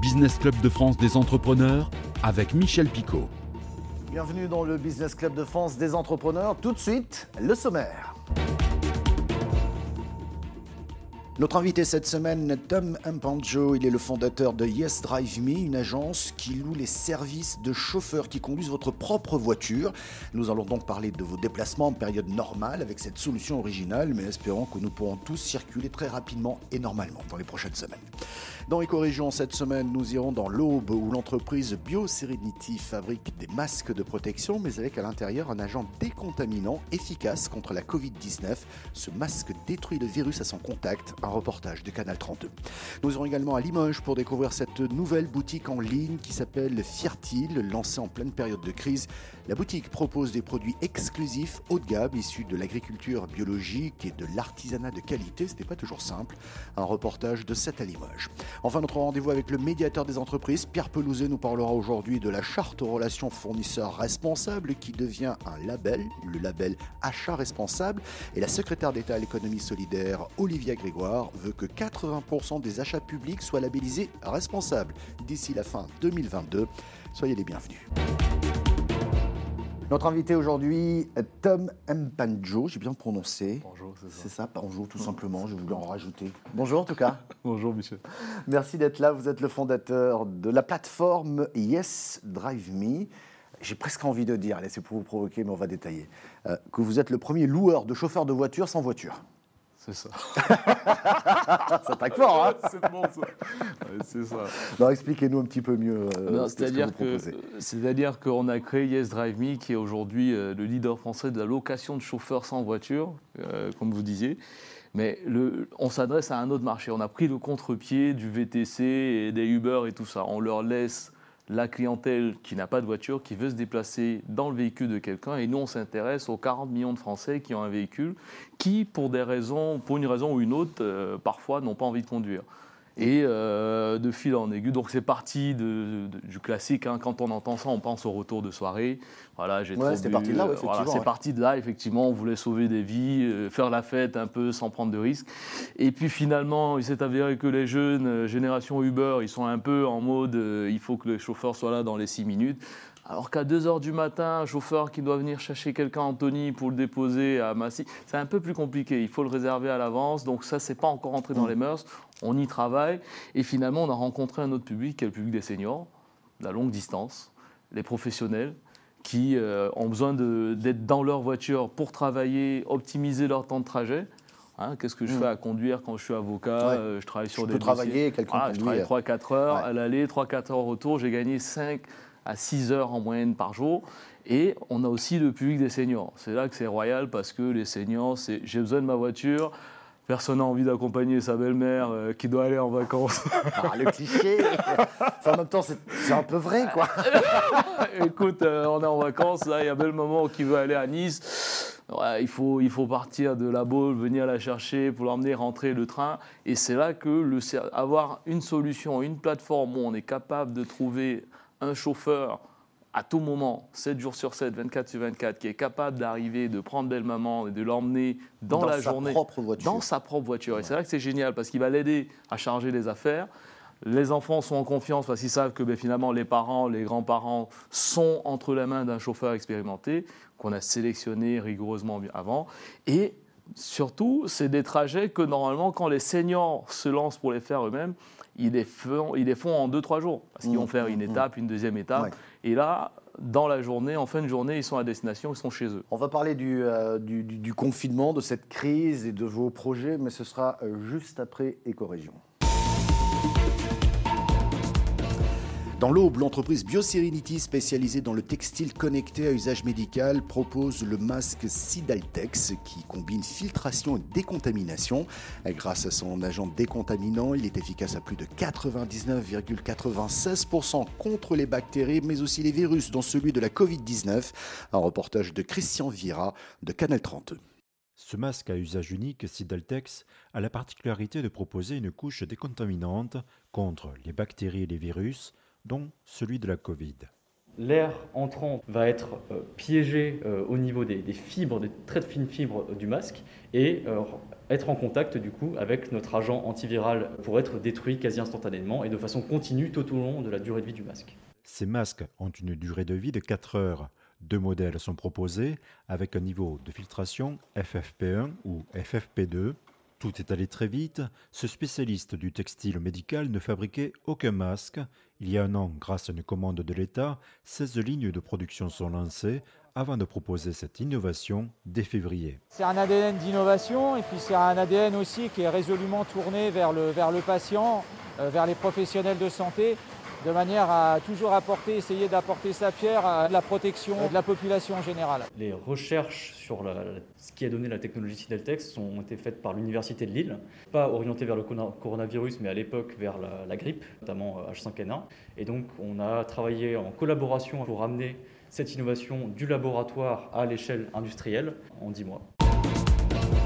Business Club de France des entrepreneurs avec Michel Picot. Bienvenue dans le Business Club de France des entrepreneurs. Tout de suite, le sommaire. Notre invité cette semaine, Tom Mpanjo, il est le fondateur de Yes Drive Me, une agence qui loue les services de chauffeurs qui conduisent votre propre voiture. Nous allons donc parler de vos déplacements en période normale avec cette solution originale, mais espérons que nous pourrons tous circuler très rapidement et normalement dans les prochaines semaines. Dans Éco-Région, cette semaine, nous irons dans l'Aube où l'entreprise BioSerenity fabrique des masques de protection, mais avec à l'intérieur un agent décontaminant efficace contre la Covid-19. Ce masque détruit le virus à son contact. Un reportage de Canal 32. Nous irons également à Limoges pour découvrir cette nouvelle boutique en ligne qui s'appelle Fiertil, lancée en pleine période de crise. La boutique propose des produits exclusifs haut de gamme issus de l'agriculture biologique et de l'artisanat de qualité. Ce n'est pas toujours simple. Un reportage de 7 à Limoges. Enfin, notre rendez-vous avec le médiateur des entreprises, Pierre Pelouzet, nous parlera aujourd'hui de la charte aux relations fournisseurs responsables qui devient un label, le label achat responsable. Et la secrétaire d'État à l'économie solidaire, Olivia Grégoire, veut que 80% des achats publics soient labellisés responsables d'ici la fin 2022. Soyez les bienvenus. Notre invité aujourd'hui, Tom Mpanjo, j'ai bien prononcé. Bonjour, c'est ça. C'est ça, bonjour tout simplement, je voulais en rajouter. Bonjour en tout cas. Bonjour, monsieur. Merci d'être là, vous êtes le fondateur de la plateforme Yes Drive Me. J'ai presque envie de dire, allez, c'est pour vous provoquer, mais on va détailler, euh, que vous êtes le premier loueur de chauffeurs de voiture sans voiture. C'est ça. ça tacle fort, hein C'est bon, ça. Ouais, c'est ça. Non, expliquez-nous un petit peu mieux euh, Non, ce que C'est-à-dire vous que, proposez. c'est-à-dire qu'on a créé Yes Drive Me, qui est aujourd'hui euh, le leader français de la location de chauffeurs sans voiture, euh, comme vous disiez. Mais le, on s'adresse à un autre marché. On a pris le contre-pied du VTC et des Uber et tout ça. On leur laisse la clientèle qui n'a pas de voiture, qui veut se déplacer dans le véhicule de quelqu'un. Et nous, on s'intéresse aux 40 millions de Français qui ont un véhicule, qui, pour des raisons, pour une raison ou une autre, euh, parfois n'ont pas envie de conduire. Et euh, de fil en aiguille. Donc c'est parti de- de- du classique. hein. Quand on entend ça, on pense au retour de soirée. Voilà, j'ai Ouais, trop bu. parti de là, ouais, c'est ouais. parti de là, effectivement. On voulait sauver des vies, euh, faire la fête un peu sans prendre de risques. Et puis finalement, il s'est avéré que les jeunes, euh, génération Uber, ils sont un peu en mode il faut que le chauffeur soit là dans les 6 minutes. Alors qu'à 2h du matin, un chauffeur qui doit venir chercher quelqu'un, Anthony, pour le déposer à Massy, c'est un peu plus compliqué. Il faut le réserver à l'avance. Donc ça, c'est pas encore entré dans les mœurs. On y travaille. Et finalement, on a rencontré un autre public, qui est le public des seniors, la longue distance, les professionnels qui euh, ont besoin de- d'être dans leur voiture pour travailler, optimiser leur temps de trajet. Hein, Qu'est-ce que je fais à conduire quand je suis avocat? Mm. Ouais. euh, Je travaille sur Je des peux dossiers. travailler, quelqu'un Voilà, je travaille 3-4 heures Ouais. à l'aller, 3-4 heures au retour. J'ai gagné 5 à 6 heures en moyenne par jour. Et on a aussi le public des seniors. C'est là que c'est royal parce que les seniors, c'est j'ai besoin de ma voiture. Personne n'a envie d'accompagner sa belle-mère euh, qui doit aller en vacances. Ah, le cliché Enfin, En même temps, c'est un peu vrai, quoi. Écoute, euh, on est en vacances, il y a le moment qui veut aller à Nice. Ouais, il, faut, il faut partir de la Baule, venir la chercher pour l'emmener rentrer le train. Et c'est là que le, avoir une solution, une plateforme où on est capable de trouver un chauffeur à tout moment, 7 jours sur 7, 24 sur 24, qui est capable d'arriver, de prendre belle maman et de l'emmener dans, Dans la sa journée, propre voiture. dans sa propre voiture. Et c'est là que c'est génial parce qu'il va l'aider à charger les affaires. Les enfants sont en confiance parce qu'ils savent que ben, finalement les parents, les grands-parents sont entre les mains d'un chauffeur expérimenté qu'on a sélectionné rigoureusement avant. Et surtout, c'est des trajets que normalement, quand les seniors se lancent pour les faire eux-mêmes, ils les font, ils les font en 2-3 jours. Parce qu'ils Mmh, vont faire une mmh, étape, une deuxième étape. Ouais. Et là, dans la journée, en fin de journée, ils sont à destination, ils sont chez eux. On va parler du, euh, du, du- du confinement, de cette crise et de vos projets, mais ce sera euh, juste après Éco-Région. Dans l'Aube, l'entreprise BioSerenity, spécialisée dans le textile connecté à usage médical, propose le masque Sidaltex qui combine filtration et décontamination. Grâce à son agent décontaminant, il est efficace à plus de 99,96% contre les bactéries, mais aussi les virus, dont celui de la Covid-19. Un reportage de Christian Vira de Canal 32. Ce masque à usage unique Sidaltex a la particularité de proposer une couche décontaminante contre les bactéries et les virus, dont celui de la Covid. L'air entrant va être euh, piégé euh, au niveau des, fibres, des très fines fibres du masque et euh, être en contact du coup avec notre agent antiviral pour être détruit quasi instantanément et de façon continue tout au long de la durée de vie du masque. Ces masques ont une durée de vie de 4 heures. Deux modèles sont proposés avec un niveau de filtration FFP1 ou FFP2 tout est allé très vite. Ce spécialiste du textile médical ne fabriquait aucun masque. Il y a un an, grâce à une commande de l'État, 16 lignes de production sont lancées avant de proposer cette innovation dès février. C'est un ADN d'innovation et puis c'est un ADN aussi qui est résolument tourné vers le, vers le patient, euh, vers les professionnels de santé de manière à toujours apporter, essayer d'apporter sa pierre à la protection de la population en général. Les recherches sur ce qui a donné la technologie Sideltex ont été faites par l'Université de Lille, pas orientées vers le coronavirus, mais à l'époque vers la, grippe, notamment H5N1. Et donc on a travaillé en collaboration pour amener cette innovation du laboratoire à l'échelle industrielle en 10 mois.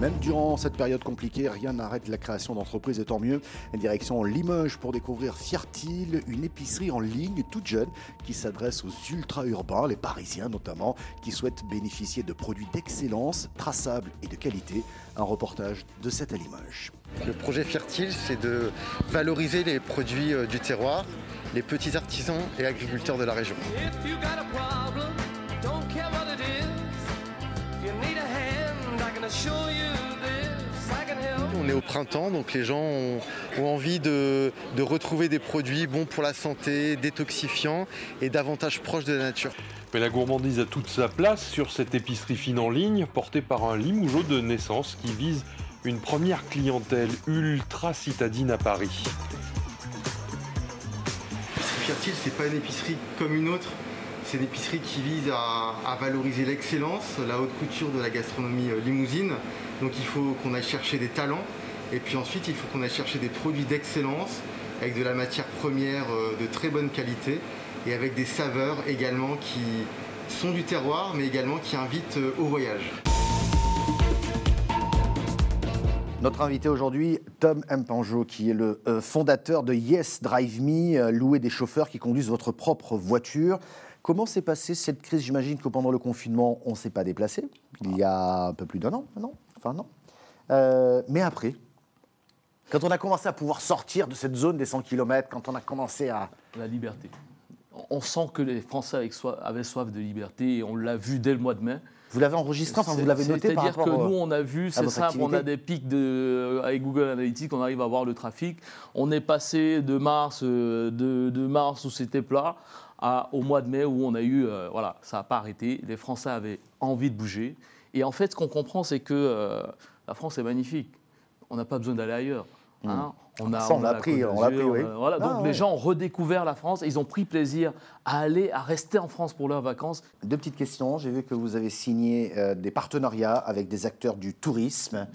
Même durant cette période compliquée, rien n'arrête la création d'entreprises et tant mieux. Direction Limoges pour découvrir Fiertil, une épicerie en ligne toute jeune qui s'adresse aux ultra-urbains, les Parisiens notamment, qui souhaitent bénéficier de produits d'excellence, traçables et de qualité. Un reportage de cette à Limoges. Le projet Fiertil, c'est de valoriser les produits euh, du terroir, les petits artisans et agriculteurs de la région. On est au printemps, donc les gens ont, envie de, retrouver des produits bons pour la santé, détoxifiants et davantage proches de la nature. Mais la gourmandise a toute sa place sur cette épicerie fine en ligne, portée par un limougeau de naissance qui vise une première clientèle ultra citadine à Paris. L'épicerie fertile, c'est pas une épicerie comme une autre? C'est une épicerie qui vise à, valoriser l'excellence, la haute couture de la gastronomie euh, limousine. Donc il faut qu'on aille chercher des talents et puis ensuite il faut qu'on aille chercher des produits d'excellence avec de la matière première euh, de très bonne qualité et avec des saveurs également qui sont du terroir mais également qui invitent euh, au voyage. Notre invité aujourd'hui, Tom Mpanjo, qui est le fondateur de Yes Drive Me, louer des chauffeurs qui conduisent votre propre voiture. Comment s'est passée cette crise? J'imagine que pendant le confinement, on ne s'est pas déplacé. Il y a un peu plus d'un an, non Enfin, non. Euh, mais après, quand on a commencé à pouvoir sortir de cette zone des 100 km, quand on a commencé à... La liberté. On sent que les Français avaient soif de liberté et on l'a vu dès le mois de mai. Vous l'avez enregistré, enfin, vous l'avez noté par rapport C'est-à-dire que nous, on a vu, c'est simple, on a des pics de, avec Google Analytics, on arrive à voir le trafic. On est passé de mars, euh, de, de mars où c'était plat au mois de mai où on a eu, euh, voilà, ça n'a pas arrêté. Les Français avaient envie de bouger. Et en fait, ce qu'on comprend, c'est que euh, la France est magnifique. On n'a pas besoin d'aller ailleurs. Hein. On a, on, l'a pris, on l'a pris, oui. voilà, donc ah, les gens ont redécouvert la France et ils ont pris plaisir à aller, à rester en France pour leurs vacances. Deux petites questions. J'ai vu que vous avez signé euh, des partenariats avec des acteurs du tourisme.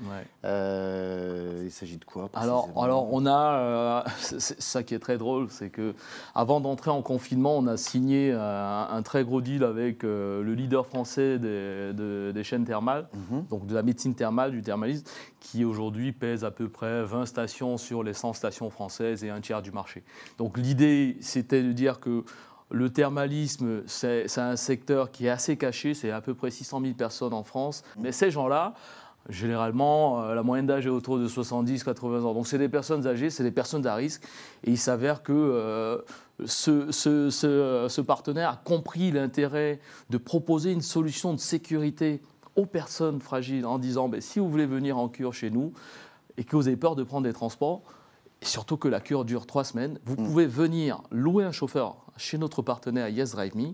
Euh, il s'agit de quoi alors, alors, on a, euh, c'est ça qui est très drôle, c'est que avant d'entrer en confinement, on a signé un, très gros deal avec le leader français des, des chaînes thermales, mhm. donc de la médecine thermale, du thermalisme, qui aujourd'hui pèse à peu près 20 stations sur les 100 stations françaises et un tiers du marché. Donc l'idée, c'était de dire que le thermalisme, c'est un secteur qui est assez caché, c'est à peu près 600 000 personnes en France, mais ces gens-là, Généralement, euh, la moyenne d'âge est autour de 70-80 ans. Donc, c'est des personnes âgées, c'est des personnes à risque. Et il s'avère que euh, ce, ce, partenaire a compris l'intérêt de proposer une solution de sécurité aux personnes fragiles en disant ben, si vous voulez venir en cure chez nous et que vous avez peur de prendre des transports, et surtout que la cure dure trois semaines, vous mm. pouvez venir louer un chauffeur chez notre partenaire Yes Drive Me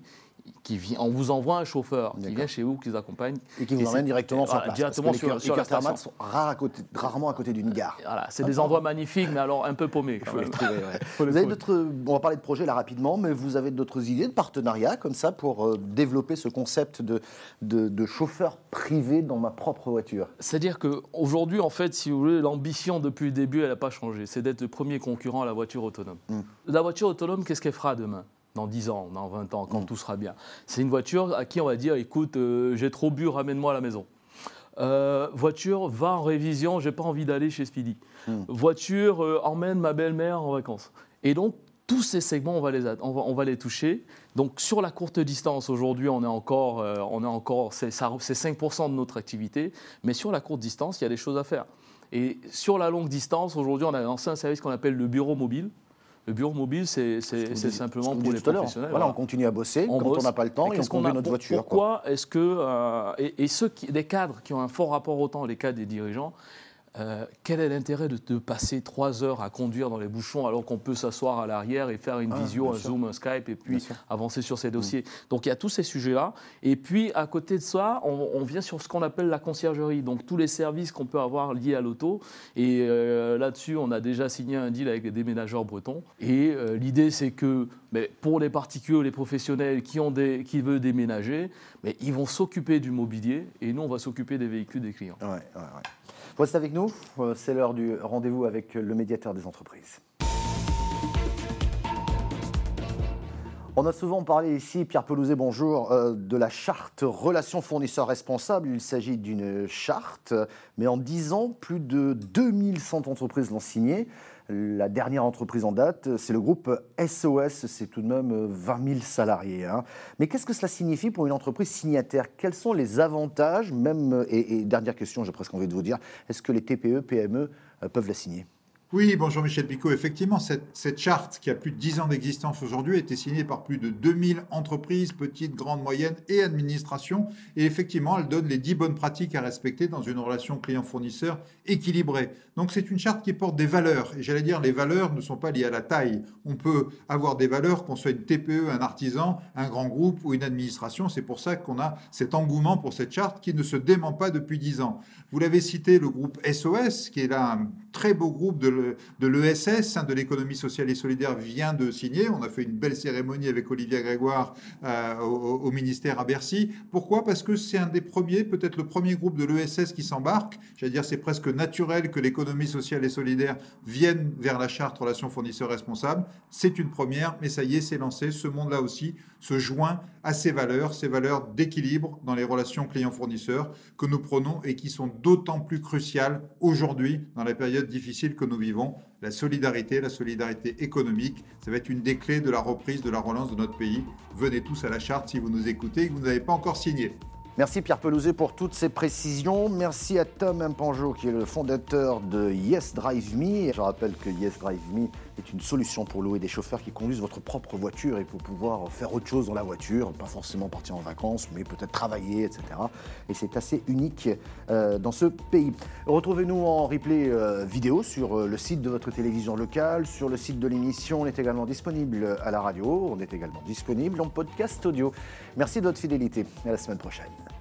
qui vient, on vous envoie un chauffeur qui vient chez vous, qui vous accompagne. Et qui vous emmène directement sur place. Directement sur, les cœurs thermales sont à côté, rarement à côté d'une gare. Voilà, c'est des envois magnifiques, mais alors un peu paumés. Les vous avez d'autres, on va parler de projets là rapidement, mais vous avez d'autres idées de partenariats comme ça pour euh, développer ce concept de, de, chauffeur privé dans ma propre voiture? C'est-à-dire qu'aujourd'hui, en fait, si vous voulez, l'ambition depuis le début, elle n'a pas changé. C'est d'être le premier concurrent à la voiture autonome. Hmm. La voiture autonome, qu'est-ce qu'elle fera demain? Dans 10 ans, dans 20 ans, quand mm. tout sera bien. C'est une voiture à qui on va dire écoute, euh, j'ai trop bu, ramène-moi à la maison. Euh, voiture, va en révision, j'ai pas envie d'aller chez Speedy. Mm. Voiture, euh, emmène ma belle-mère en vacances. Et donc, tous ces segments, on va les, on va, les toucher. Donc sur la courte distance, aujourd'hui, on est encore, on est encore c'est 5% de notre activité, mais sur la courte distance, il y a des choses à faire. Et sur la longue distance, aujourd'hui, on a lancé un service qu'on appelle le bureau mobile. Le bureau mobile, c'est simplement pour les professionnels. Voilà, on continue à bosser quand on n'a pas le temps et, on conduit notre voiture. Pourquoi est-ce que euh, et, ceux qui, les cadres qui ont un fort rapport au temps, les cadres des dirigeants, euh, quel est l'intérêt de, passer trois heures à conduire dans les bouchons alors qu'on peut s'asseoir à l'arrière et faire une ah, visio, un Zoom, un Skype et puis avancer sur ces mm. dossiers Donc il y a tous ces sujets-là. Et puis à côté de ça, on, vient sur ce qu'on appelle la conciergerie, donc tous les services qu'on peut avoir liés à l'auto. Et euh, là-dessus, on a déjà signé un deal avec des déménageurs bretons. Et euh, l'idée, c'est que mais pour les particuliers, les professionnels qui, ont des, qui veulent déménager, mais ils vont s'occuper du mobilier et nous, on va s'occuper des véhicules des clients. Ouais, vous restez avec nous, euh, c'est l'heure du rendez-vous avec le médiateur des entreprises. On a souvent parlé ici, Pierre Pelouzet, bonjour, euh, de la charte relations fournisseurs responsables. Il s'agit d'une charte, mais en 10 ans, plus de 2100 entreprises l'ont signée. La dernière entreprise en date, c'est le groupe SOS, c'est tout de même 20 000 salariés. Hein. Mais qu'est-ce que cela signifie pour une entreprise signataire? Quels sont les avantages? Même, et, dernière question, j'ai presque envie de vous dire, est-ce que les TPE, PME euh, peuvent la signer? Oui, bonjour Michel Picot. Effectivement, cette, charte qui a plus de 10 ans d'existence aujourd'hui a été signée par plus de 2000 entreprises, petites, grandes, moyennes et administrations. Et effectivement, elle donne les 10 bonnes pratiques à respecter dans une relation client-fournisseur équilibrée. Donc c'est une charte qui porte des valeurs. Et j'allais dire, les valeurs ne sont pas liées à la taille. On peut avoir des valeurs, qu'on soit une TPE, un artisan, un grand groupe ou une administration. C'est pour ça qu'on a cet engouement pour cette charte qui ne se dément pas depuis 10 ans. Vous l'avez cité, le groupe SOS, qui est là un très beau groupe de l'ESS, hein, de l'économie sociale et solidaire, vient de signer. On a fait une belle cérémonie avec Olivier Grégoire euh, au, ministère à Bercy. Pourquoi? Parce que c'est un des premiers, peut-être le premier groupe de l'ESS qui s'embarque. J'allais dire, c'est presque naturel que l'économie sociale et solidaire vienne vers la charte relations fournisseurs responsables. C'est une première, mais ça y est, c'est lancé. Ce monde-là aussi se joint à ces valeurs, ces valeurs d'équilibre dans les relations clients-fournisseurs que nous prenons et qui sont d'autant plus cruciales aujourd'hui dans la période difficile que nous vivons. La solidarité, la solidarité économique, ça va être une des clés de la reprise, de la relance de notre pays. Venez tous à la charte si vous nous écoutez et que vous n'avez pas encore signé. Merci Pierre Pelouzet pour toutes ces précisions. Merci à Tom Impanjo qui est le fondateur de Yes Drive Me. Je rappelle que Yes Drive Me est une solution pour louer des chauffeurs qui conduisent votre propre voiture et pour pouvoir faire autre chose dans la voiture, pas forcément partir en vacances, mais peut-être travailler, etc. Et c'est assez unique euh, dans ce pays. Retrouvez-nous en replay euh, vidéo sur euh, le site de votre télévision locale, sur le site de l'émission. On est également disponible à la radio, on est également disponible en podcast audio. Merci de votre fidélité. À la semaine prochaine.